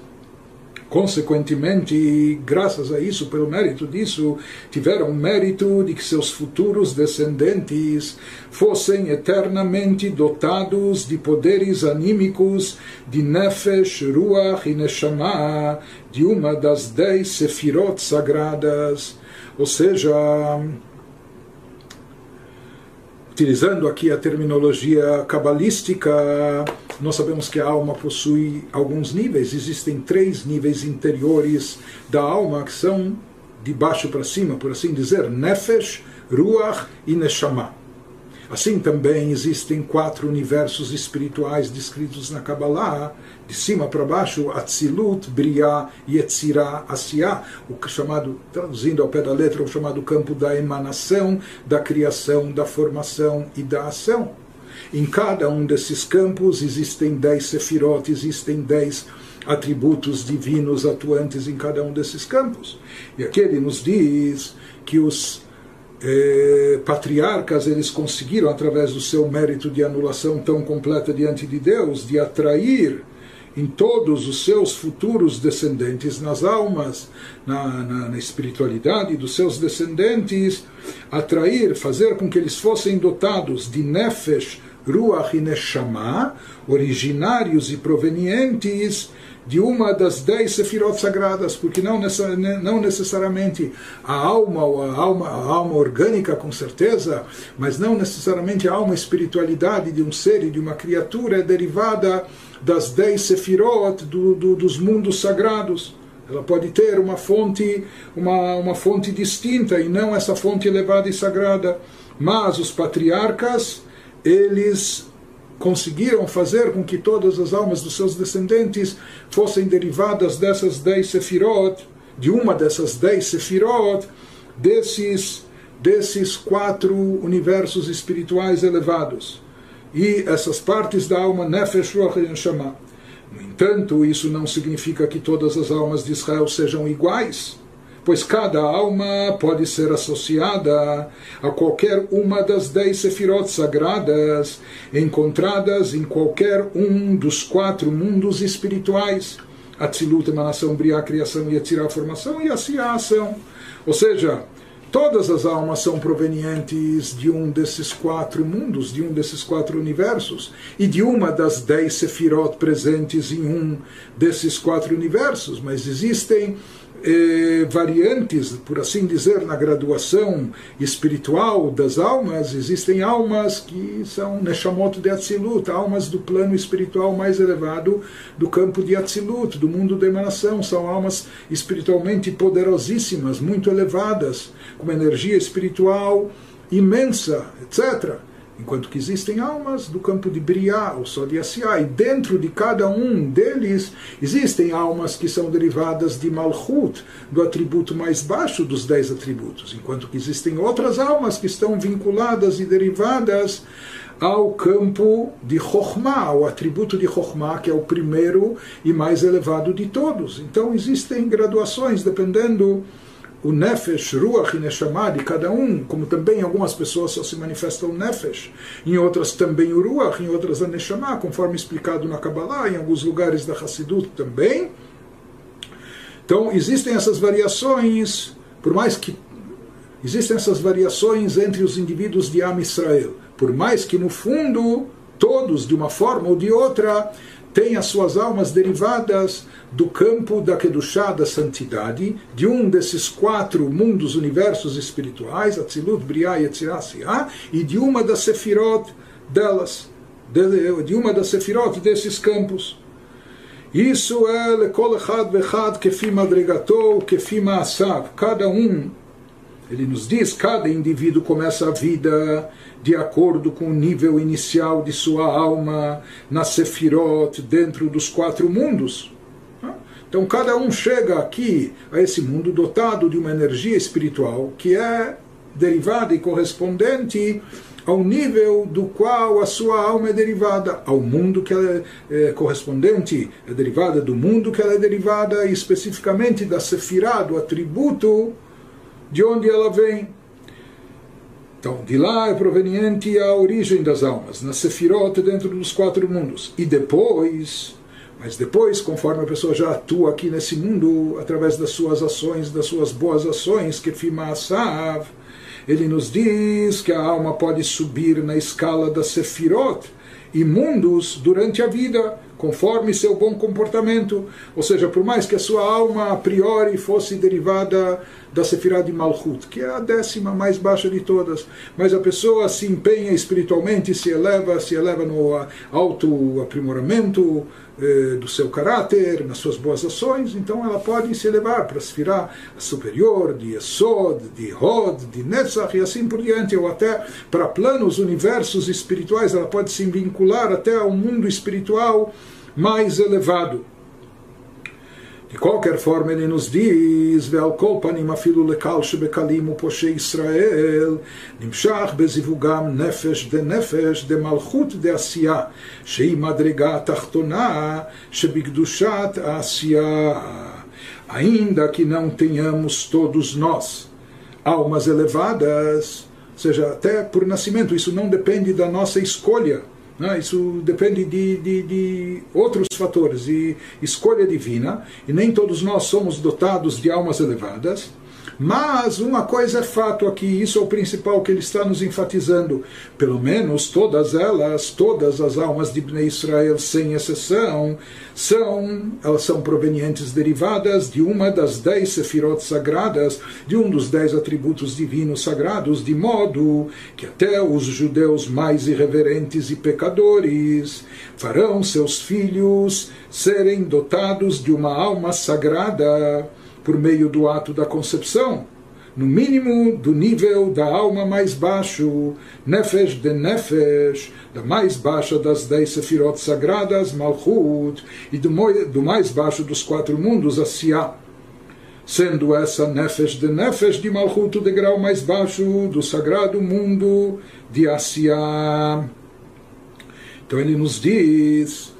Consequentemente, graças a isso, pelo mérito disso, tiveram o mérito de que seus futuros descendentes fossem eternamente dotados de poderes anímicos de Nefesh, Ruach e Neshama, de uma das dez sefirot sagradas. Ou seja, utilizando aqui a terminologia cabalística, nós sabemos que a alma possui alguns níveis, existem três níveis interiores da alma que são de baixo para cima, por assim dizer, Nefesh, Ruach e Neshama. Assim também existem quatro universos espirituais descritos na Kabbalah, de cima para baixo, Atzilut, Briah, Yetzirah, Asiá, o chamado, traduzindo ao pé da letra, o chamado campo da emanação, da criação, da formação e da ação. Em cada um desses campos existem dez sefirot, existem dez atributos divinos atuantes em cada um desses campos. E aqui ele nos diz que os eh, patriarcas eles conseguiram através do seu mérito de anulação tão completa diante de Deus de atrair em todos os seus futuros descendentes nas almas na, na, na espiritualidade dos seus descendentes atrair fazer com que eles fossem dotados de nefesh ruach e neshama originários e provenientes de uma das dez sefirot sagradas, porque não, não necessariamente a alma ou a alma, a alma orgânica, com certeza, mas não necessariamente a alma espiritualidade de um ser e de uma criatura é derivada das dez sefirot do, do, dos mundos sagrados. Ela pode ter uma fonte, uma, uma fonte distinta e não essa fonte elevada e sagrada. Mas os patriarcas, eles conseguiram fazer com que todas as almas dos seus descendentes fossem derivadas dessas dez sefirot, de uma dessas dez sefirot, desses, desses quatro universos espirituais elevados. E essas partes da alma, Nefesh, Ruach. No entanto, isso não significa que todas as almas de Israel sejam iguais pois cada alma pode ser associada a qualquer uma das dez sefirot sagradas encontradas em qualquer um dos quatro mundos espirituais. Atzilut, emanação, Briá, criação, e Yetzirah, formação, e assim a ação. Ou seja, todas as almas são provenientes de um desses quatro mundos, de um desses quatro universos, e de uma das dez sefirot presentes em um desses quatro universos, mas existem eh, variantes, por assim dizer, na graduação espiritual das almas, existem almas que são Neshamot de Atzilut, almas do plano espiritual mais elevado do campo de Atzilut, do mundo da emanação. São almas espiritualmente poderosíssimas, muito elevadas, com uma energia espiritual imensa, etc. Enquanto que existem almas do campo de Briá, ou só de Asiá, e dentro de cada um deles existem almas que são derivadas de Malchut, do atributo mais baixo dos dez atributos, enquanto que existem outras almas que estão vinculadas e derivadas ao campo de Chokhmah, ao atributo de Chokhmah, que é o primeiro e mais elevado de todos. Então existem graduações dependendo o Nefesh, Ruach e Neshama de cada um, como também algumas pessoas só se manifestam Nefesh, em outras também o Ruach, em outras a Neshama, conforme explicado na Kabbalah, em alguns lugares da Hassidut também. Então existem essas variações, por mais que existem essas variações entre os indivíduos de Am Israel, por mais que no fundo todos, de uma forma ou de outra, têm as suas almas derivadas do campo da Kedushá, da santidade, de um desses quatro mundos, universos espirituais, Atzilut, Briah Yetzirah, e de uma das sefirot delas, de, uma das sefirot desses campos. Isso é lekol echad vechad kefi madregatou, kefi maasav. Cada um Ele nos diz: cada indivíduo começa a vida de acordo com o nível inicial de sua alma, na Sefirot, dentro dos quatro mundos. Então cada um chega aqui a esse mundo dotado de uma energia espiritual que é derivada e correspondente ao nível do qual a sua alma é derivada, ao mundo que ela é, é correspondente, é derivada do mundo que ela é derivada, e especificamente da sefirá, do atributo de onde ela vem. Então, de lá é proveniente a origem das almas, na sefirot dentro dos quatro mundos. E depois, mas depois, conforme a pessoa já atua aqui nesse mundo, através das suas ações, das suas boas ações, que Fimasav, ele nos diz que a alma pode subir na escala da Sefirot e mundos durante a vida, conforme seu bom comportamento. Ou seja, por mais que a sua alma a priori fosse derivada da Sefirah de Malchut, que é a décima mais baixa de todas, mas a pessoa se empenha espiritualmente, se eleva, se eleva no alto aprimoramento, eh, do seu caráter, nas suas boas ações, então ela pode se elevar para a superior de Esod, de Hod, de Netzach e assim por diante, ou até para planos, universos espirituais, ela pode se vincular até ao mundo espiritual mais elevado. De qualquer forma, ele nos diz: Ve'alkopanim afilu lekal shebekalim uposhe Israel, nimshach bezivugam nefesh de nefesh de malchut de asiya, shei madrega tachtona, shebigdushat asiya. Ainda que não tenhamos todos nós almas elevadas, ou seja, até por nascimento, isso não depende da nossa escolha né? Isso depende de, de, de, outros fatores, de escolha divina, e nem todos nós somos dotados de almas elevadas. Mas uma coisa é fato aqui, isso é o principal que ele está nos enfatizando. Pelo menos todas elas, todas as almas de Bnei Israel, sem exceção, são, elas são provenientes derivadas de uma das dez sefirot sagradas, de um dos dez atributos divinos sagrados, de modo que até os judeus mais irreverentes e pecadores farão seus filhos serem dotados de uma alma sagrada por meio do ato da concepção, no mínimo do nível da alma mais baixo, Nefesh de Nefesh, da mais baixa das dez sefirot sagradas, Malchut, e do, mais baixo dos quatro mundos, Asiá. Sendo essa Nefesh de Nefesh de Malchut o degrau mais baixo do sagrado mundo de Asiá. Então ele nos diz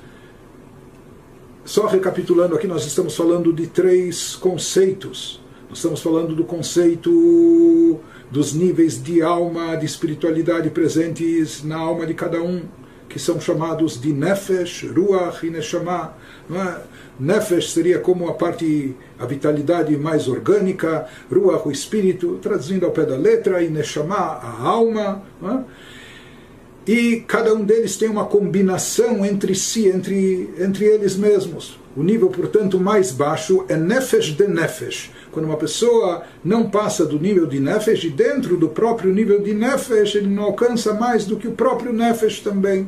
só recapitulando aqui, nós estamos falando de três conceitos. Nós estamos falando do conceito dos níveis de alma, de espiritualidade presentes na alma de cada um, que são chamados de Nefesh, Ruach e Neshama. É? Nefesh seria como a parte, a vitalidade mais orgânica, Ruach, o espírito, traduzindo ao pé da letra, e Neshama, a alma. É? E cada um deles tem uma combinação entre si, entre, entre eles mesmos. O nível, portanto, mais baixo é Nefesh de Nefesh. Quando uma pessoa não passa do nível de Nefesh, e dentro do próprio nível de Nefesh, ele não alcança mais do que o próprio Nefesh também.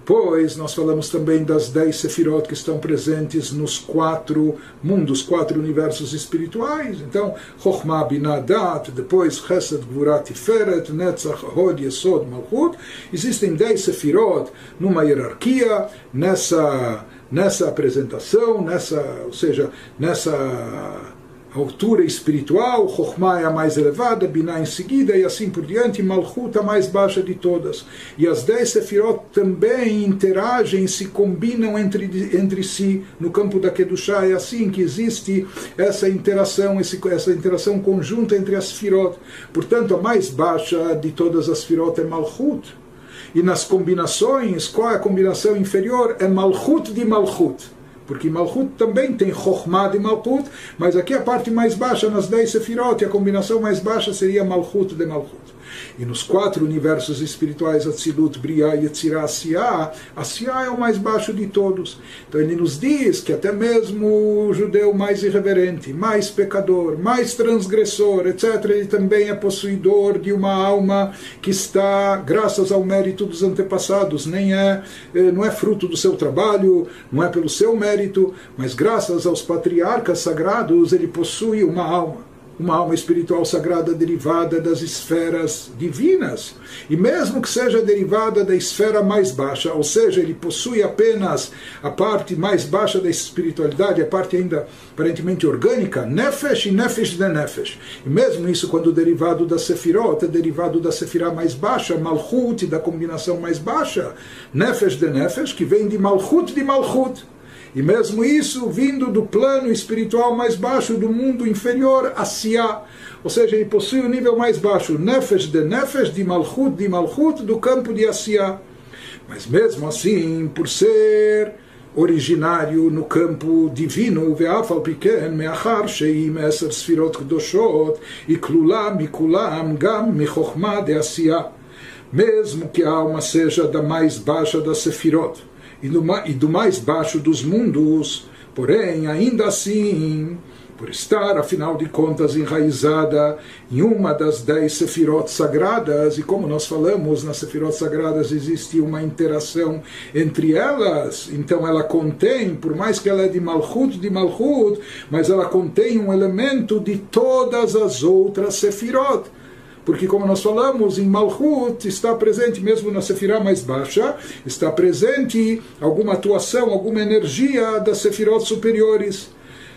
Depois nós falamos também das dez sefirot que estão presentes nos quatro mundos, quatro universos espirituais. Então, Chokhmah Binadat, depois Chesed Gvurat Tiferet, Netzach Hod Yesod Malchut. Existem dez sefirot numa hierarquia, nessa, nessa apresentação, nessa, ou seja, nessa altura espiritual, Chokhmah é a mais elevada, Binah em seguida, e assim por diante, Malchut a mais baixa de todas. E as dez Sefirot também interagem, se combinam entre, entre si no campo da Kedushá, é assim que existe essa interação, esse, essa interação conjunta entre as Sefirot. Portanto, a mais baixa de todas as Sefirot é Malchut. E nas combinações, qual é a combinação inferior? É Malchut de Malchut porque Malchut também tem Chokhmah de Malchut, mas aqui a parte mais baixa, nas 10 Sefirot, a combinação mais baixa seria Malchut de Malchut. E nos quatro universos espirituais, Atzilut, Briah, Yetzirah, Asiá, Asiá é o mais baixo de todos. Então ele nos diz que até mesmo o judeu mais irreverente, mais pecador, mais transgressor, etc., ele também é possuidor de uma alma que está, graças ao mérito dos antepassados, nem é, eh, não é fruto do seu trabalho, não é pelo seu mérito, mas graças aos patriarcas sagrados ele possui uma alma uma alma espiritual sagrada derivada das esferas divinas. E mesmo que seja derivada da esfera mais baixa, ou seja, ele possui apenas a parte mais baixa da espiritualidade, a parte ainda aparentemente orgânica, nefesh e nefesh de nefesh. E mesmo isso, quando derivado da sefirot, é derivado da sefirá mais baixa, malchut, da combinação mais baixa, nefesh de nefesh, que vem de malchut de malchut. E mesmo isso vindo do plano espiritual mais baixo, do mundo inferior, Asiá. Ou seja, ele possui o um nível mais baixo, Nefesh de Nefesh, de Malchut de Malchut, do campo de Asiá. Mas mesmo assim, por ser originário no campo divino, ve'afal piken me'achar she'im eser sfirot iklula mikulam gam de Asiá. Mesmo que a alma seja da mais baixa das sefirot, e do, e do mais baixo dos mundos, porém, ainda assim, por estar, afinal de contas, enraizada em uma das dez sefirot sagradas, e como nós falamos, nas sefirot sagradas existe uma interação entre elas, então ela contém, por mais que ela é de Malchut, de Malchut, mas ela contém um elemento de todas as outras sefirot porque como nós falamos, em Malchut está presente, mesmo na Sefirah mais baixa, está presente alguma atuação, alguma energia das Sefirot superiores.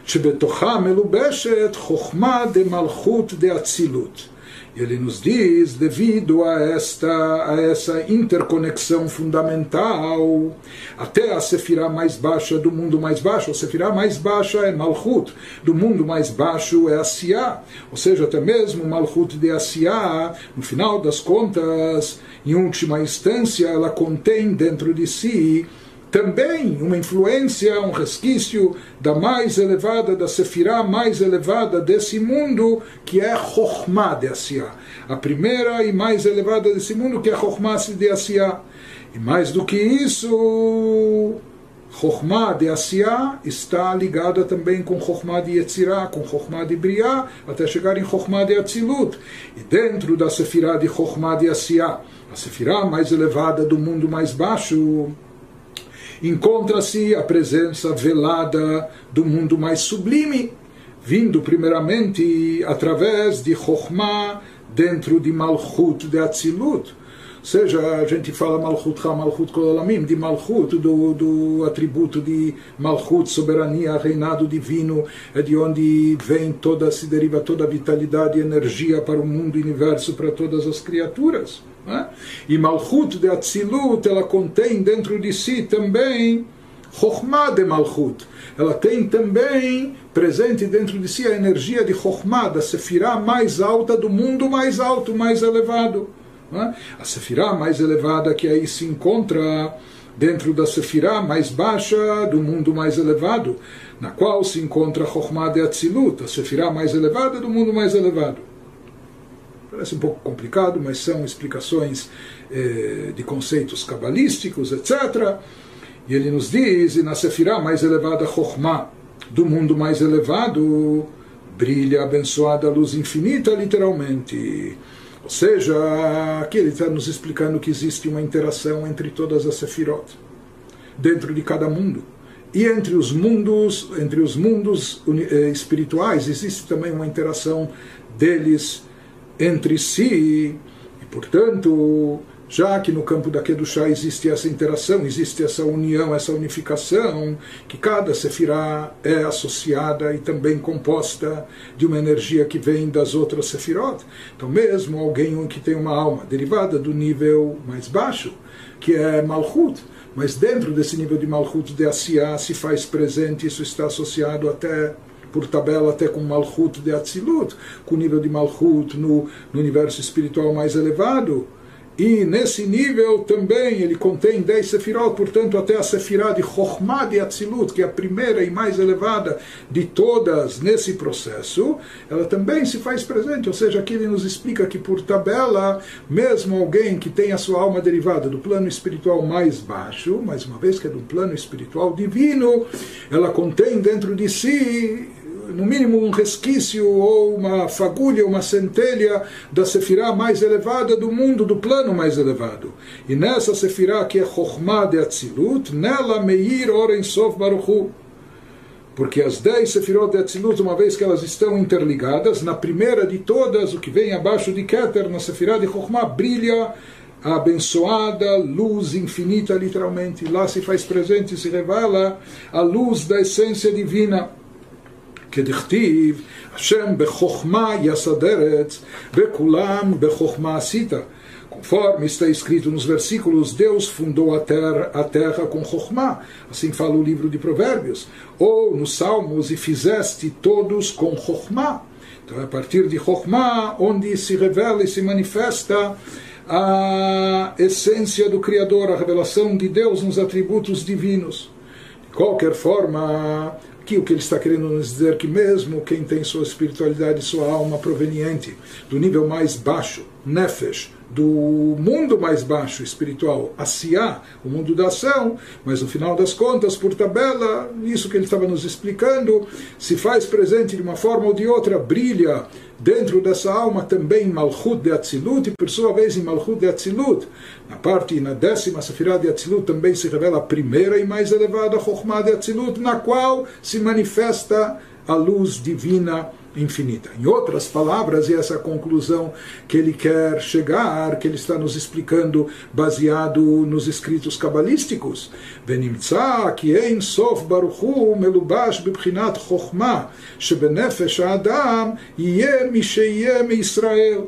שבתוכה מלובשת חוכמה דמלכות דאצילות ele nos diz, devido a esta a essa interconexão fundamental, até a sefirá mais baixa do mundo mais baixo, a sefirá mais baixa é Malchut, do mundo mais baixo é Asiá, ou seja, até mesmo Malchut de Asiá, no final das contas, em última instância, ela contém dentro de si também uma influência, um resquício da mais elevada, da sefirá mais elevada desse mundo, que é Chokhmah de Asiá. A primeira e mais elevada desse mundo, que é Chokhmah de Asiá. E mais do que isso, Chokhmah de Asiá está ligada também com Chokhmah de Yetzirah, com Chokhmah de Briah, até chegar em Chokhmah de Atzilut. E dentro da Sefirah de Chokhmah de Asiá, a Sefirah mais elevada do mundo mais baixo, encontra-se a presença velada do mundo mais sublime, vindo primeiramente através de Chokhmah dentro de Malchut de Atzilut. Ou seja, a gente fala Malchut Ha, Malchut Kolalamim, de Malchut, do, do atributo de Malchut, soberania, reinado divino, é de onde vem toda, se deriva toda a vitalidade e energia para o mundo, universo, para todas as criaturas. Né? E Malchut de Atzilut, ela contém dentro de si também Chokhmah de Malchut. Ela tem também presente dentro de si a energia de Chokhmah, da Sefirah mais alta do mundo mais alto, mais elevado. Né? A Sefirah mais elevada que aí se encontra dentro da Sefirah mais baixa do mundo mais elevado, na qual se encontra Chokhmah de Atzilut, a Sefirah mais elevada do mundo mais elevado. Parece um pouco complicado, mas são explicações eh, de conceitos cabalísticos, etc. E ele nos diz, e na Sefirah mais elevada, Chokhmah, do mundo mais elevado, brilha a abençoada luz infinita, literalmente. Ou seja, aqui ele está nos explicando que existe uma interação entre todas as Sefirot, dentro de cada mundo. E entre os mundos, entre os mundos eh, espirituais, existe também uma interação deles entre si, e portanto, já que no campo da Kedushá existe essa interação, existe essa união, essa unificação, que cada sefirá é associada e também composta de uma energia que vem das outras sefirot. Então, mesmo alguém que tem uma alma derivada do nível mais baixo, que é Malchut, mas dentro desse nível de Malchut de Asiá se faz presente, isso está associado até por tabela até com Malchut de Atzilut, com o nível de Malchut no, no universo espiritual mais elevado. E nesse nível também ele contém 10 sefirot, portanto até a sefirá de Chokhmah de Atzilut, que é a primeira e mais elevada de todas nesse processo, ela também se faz presente, ou seja, aqui ele nos explica que por tabela, mesmo alguém que tem a sua alma derivada do plano espiritual mais baixo, mais uma vez que é do plano espiritual divino, ela contém dentro de si no mínimo um resquício ou uma fagulha, uma centelha da sefirá mais elevada do mundo, do plano mais elevado. E nessa sefirá que é Chokhmah de Atzilut, nela Meir Oren Sof Baruchu. porque as dez Sefirot de Atzilut, uma vez que elas estão interligadas, na primeira de todas, o que vem abaixo de Keter, na Sefirah de Chokhmah, brilha a abençoada luz infinita, literalmente. Lá se faz presente, se revela a luz da essência divina. כדכתיב, השם בחוכמה יסד ארץ, וכולם בחוכמה עשית. Conforme está escrito nos versículos, Deus fundou a terra, a terra com Chokhmah, assim fala o livro de Provérbios. Ou nos Salmos, e fizeste todos com Chokhmah. Então é a partir de Chokhmah onde se revela e se manifesta a essência do Criador, a revelação de Deus nos atributos divinos. De qualquer forma, Aqui o que ele está querendo nos dizer que mesmo quem tem sua espiritualidade, sua alma proveniente do nível mais baixo, nefesh, do mundo mais baixo espiritual, Asiá, o mundo da ação, mas no final das contas, por tabela, isso que ele estava nos explicando, se faz presente de uma forma ou de outra, brilha dentro dessa alma também Malchut de Atzilut, e por sua vez em Malchut de Atzilut, na parte, na décima Sefirah de Atzilut, também se revela a primeira e mais elevada Chokhmah de Atzilut, na qual se manifesta a luz divina infinita. Em outras palavras, e essa conclusão que ele quer chegar, que ele está nos explicando baseado nos escritos cabalísticos. ונמצא כי אין סוף ברוך הוא מלובש בבחינת חוכמה שבנפש האדם יהיה מי שיהיה מישראל.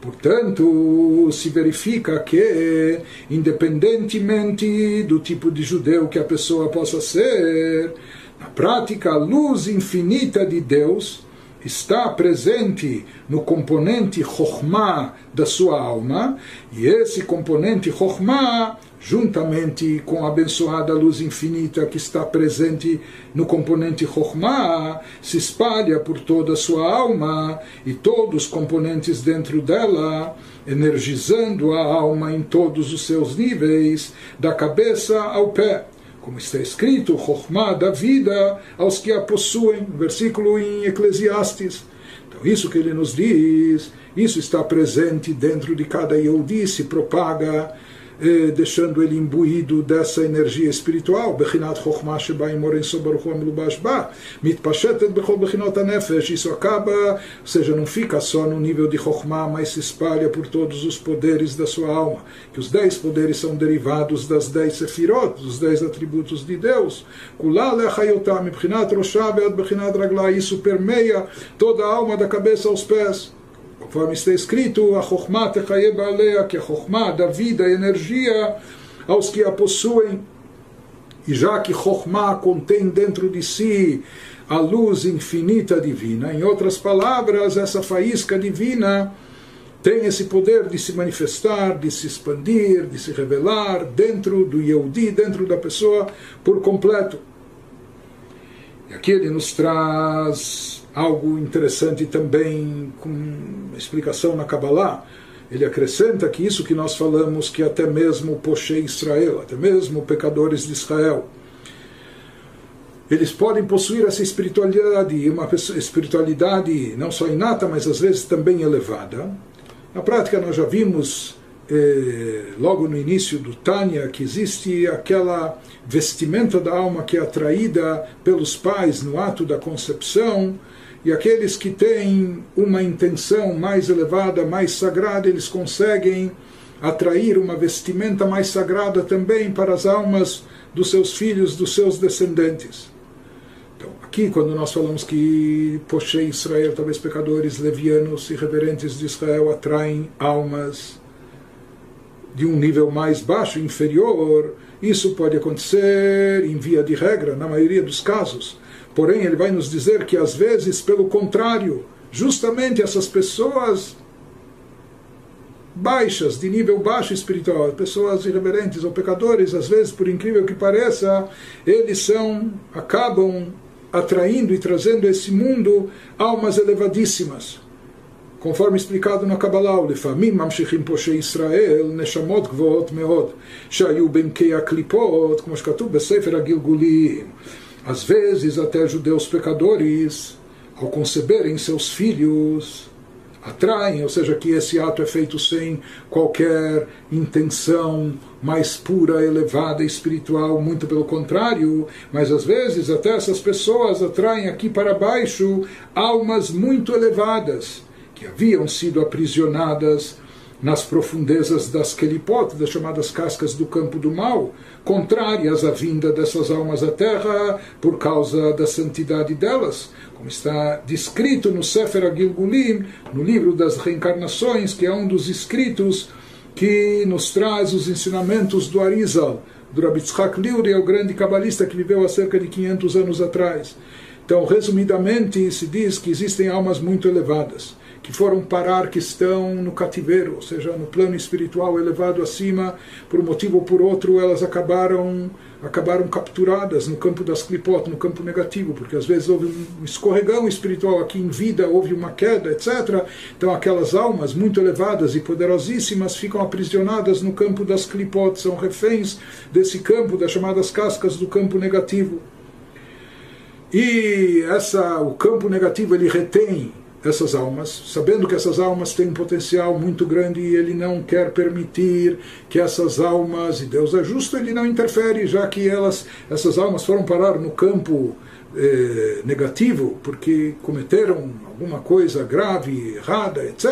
Portanto, se verifica que, independentemente do tipo de judeu que a pessoa possa ser, na prática, a luz infinita de Deus está presente no componente Chokhmah da sua alma, e esse componente Chokhmah, juntamente com a abençoada luz infinita que está presente no componente Chokhmah, se espalha por toda a sua alma e todos os componentes dentro dela, energizando a alma em todos os seus níveis, da cabeça ao pé como está escrito, Chokhmah da vida aos que a possuem, versículo em Eclesiastes. Então, isso que ele nos diz, isso está presente dentro de cada Yehudi, se propaga eh, deixando ele imbuído dessa energia espiritual, Bechinat Mitpashetet Bechol Anefesh, isso acaba, ou seja, não fica só no nível de Chokhmah, mas se espalha por todos os poderes da sua alma, que os dez poderes são derivados das dez Sefirot, dos dez atributos de Deus, Bechinat Bechinat isso permeia toda a alma da cabeça aos pés, conforme está escrito, a Chokhmah techaye ba'alea, que a Chokhmah dá vida e energia aos que a possuem. E já que Chokhmah contém dentro de si a luz infinita divina, em outras palavras, essa faísca divina tem esse poder de se manifestar, de se expandir, de se revelar dentro do Yehudi, dentro da pessoa por completo. E aqui ele nos traz algo interessante também com explicação na Kabbalah. Ele acrescenta que isso que nós falamos, que até mesmo Poshé Israel, até mesmo pecadores de Israel, eles podem possuir essa espiritualidade, uma espiritualidade não só inata, mas às vezes também elevada. Na prática, nós já vimos eh, logo no início do Tânia que existe aquela vestimenta da alma que é atraída pelos pais no ato da concepção e aqueles que têm uma intenção mais elevada, mais sagrada, eles conseguem atrair uma vestimenta mais sagrada também para as almas dos seus filhos, dos seus descendentes. Então, aqui, quando nós falamos que Poshé Israel, talvez pecadores levianos e reverentes de Israel atraem almas de um nível mais baixo, inferior, isso pode acontecer em via de regra, na maioria dos casos. Porém, ele vai nos dizer que às vezes, pelo contrário, justamente essas pessoas baixas, de nível baixo espiritual, pessoas irreverentes ou pecadores, às vezes, por incrível que pareça, eles são, acabam atraindo e trazendo a esse mundo almas elevadíssimas. Conforme explicado na Kabbalah, לפעמים ממשיכים פושעי ישראל נשמות גבוהות מאוד, שהיו בעמקי הקליפות, כמו שכתוב בספר הגלגולים. às vezes, até judeus pecadores, ao conceberem seus filhos, atraem, ou seja, que esse ato é feito sem qualquer intenção mais pura, elevada, espiritual, muito pelo contrário, mas às vezes até essas pessoas atraem aqui para baixo almas muito elevadas, que haviam sido aprisionadas nas profundezas das Kelipot, das chamadas cascas do campo do mal, contrárias à vinda dessas almas à terra por causa da santidade delas, como está descrito no Sefer Agilgulim, no livro das reencarnações, que é um dos escritos que nos traz os ensinamentos do Arizal, do Rabbi Tzchak Liuri, é o grande cabalista que viveu há cerca de 500 anos atrás. Então, resumidamente, se diz que existem almas muito elevadas que foram parar, que estão no cativeiro, ou seja, no plano espiritual elevado acima, por um motivo ou por outro, elas acabaram acabaram capturadas no campo das clipot, no campo negativo, porque às vezes houve um escorregão espiritual aqui em vida, houve uma queda, etc. Então aquelas almas muito elevadas e poderosíssimas ficam aprisionadas no campo das clipot, são reféns desse campo, das chamadas cascas do campo negativo. E essa, o campo negativo ele retém essas almas, sabendo que essas almas têm um potencial muito grande e ele não quer permitir que essas almas, e Deus é justo, ele não interfere, já que elas, essas almas foram parar no campo eh, negativo, porque cometeram alguma coisa grave, errada, etc.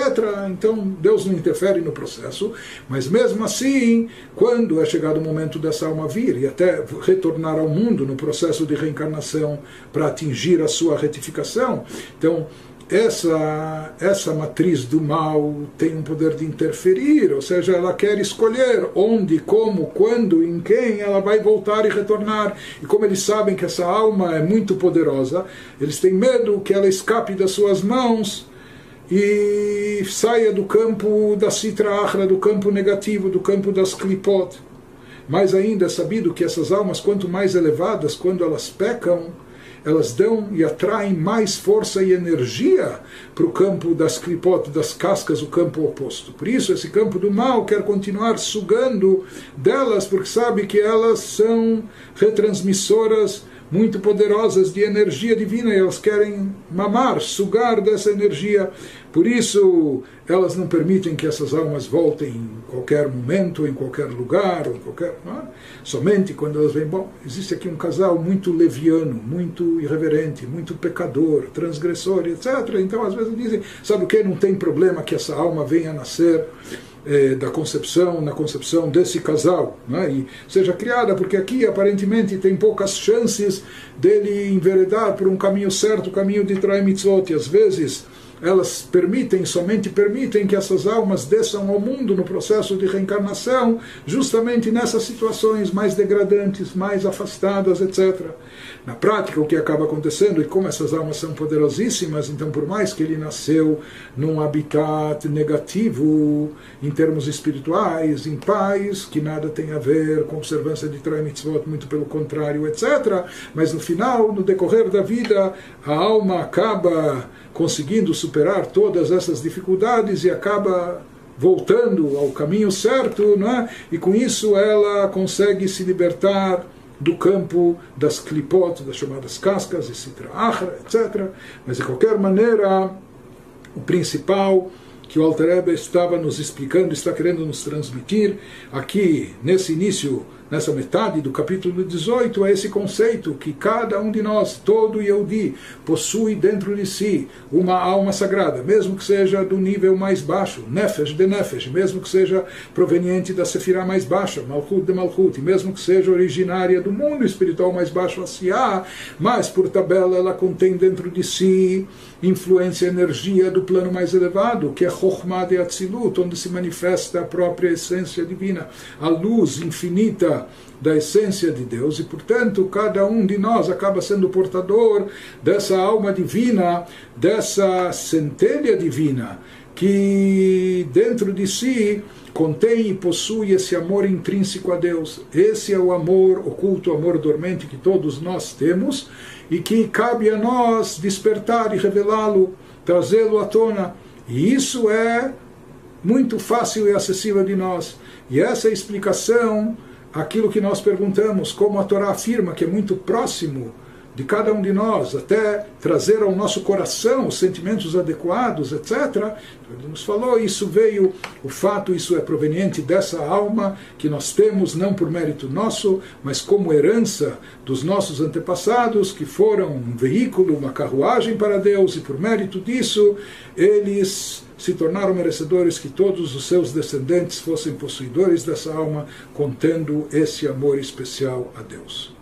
Então Deus não interfere no processo, mas mesmo assim, quando é chegado o momento dessa alma vir e até retornar ao mundo no processo de reencarnação para atingir a sua retificação, então essa, essa matriz do mal tem um poder de interferir, ou seja, ela quer escolher onde, como, quando, em quem ela vai voltar e retornar. E como eles sabem que essa alma é muito poderosa, eles têm medo que ela escape das suas mãos e saia do campo da Sitra Achra, do campo negativo, do campo das Klipot. Mais ainda é sabido que essas almas, quanto mais elevadas, quando elas pecam, elas dão e atraem mais força e energia para o campo das clipot, das cascas, o campo oposto. Por isso, esse campo do mal quer continuar sugando delas, porque sabe que elas são retransmissoras muito poderosas de energia divina e elas querem mamar, sugar dessa energia. Por isso, elas não permitem que essas almas voltem em qualquer momento, em qualquer lugar, ou em qualquer. É? Somente quando elas vêm. Bom, existe aqui um casal muito leviano, muito irreverente, muito pecador, transgressor, etc. Então, às vezes dizem: sabe o que? Não tem problema que essa alma venha nascer eh, da concepção, na concepção desse casal, né? e seja criada, porque aqui aparentemente tem poucas chances dele enveredar por um caminho certo, o caminho de Trai Mitzvot, e às vezes elas permitem, somente permitem que essas almas desçam ao mundo no processo de reencarnação, justamente nessas situações mais degradantes, mais afastadas, etc. Na prática, o que acaba acontecendo, e como essas almas são poderosíssimas, então, por mais que ele nasceu num habitat negativo, em termos espirituais, em paz, que nada tem a ver com observância de Torah Mitzvot, muito pelo contrário, etc., mas no final, no decorrer da vida, a alma acaba conseguindo superar todas essas dificuldades e acaba voltando ao caminho certo, não é? e com isso ela consegue se libertar do campo das clipot, das chamadas cascas, etc. Mas de qualquer maneira, o principal que o Alter Ebe estava nos explicando, está querendo nos transmitir aqui nesse início nessa metade do capítulo 18 é esse conceito que cada um de nós, todo Yehudi, possui dentro de si uma alma sagrada, mesmo que seja do nível mais baixo, Nefesh de Nefesh, mesmo que seja proveniente da Sefirah mais baixa, Malchut de Malchut, mesmo que seja originária do mundo espiritual mais baixo, Asiá, mas por tabela ela contém dentro de si influência e energia do plano mais elevado, que é Chokhmah de Atzilut, onde se manifesta a própria essência divina, a luz infinita da essência de Deus, e portanto cada um de nós acaba sendo portador dessa alma divina, dessa centelha divina, que dentro de si contém e possui esse amor intrínseco a Deus. Esse é o amor oculto, o amor dormente que todos nós temos e que cabe a nós despertar e revelá-lo, trazê-lo à tona. E isso é muito fácil e acessível de nós. E essa é a explicação aquilo que nós perguntamos, como a Torá afirma que é muito próximo de cada um de nós, até trazer ao nosso coração os sentimentos adequados, etc. Ele nos falou, isso veio, o fato, isso é proveniente dessa alma que nós temos, não por mérito nosso, mas como herança dos nossos antepassados, que foram um veículo, uma carruagem para Deus, e por mérito disso, eles se tornaram merecedores que todos os seus descendentes fossem possuidores dessa alma, contendo esse amor especial a Deus.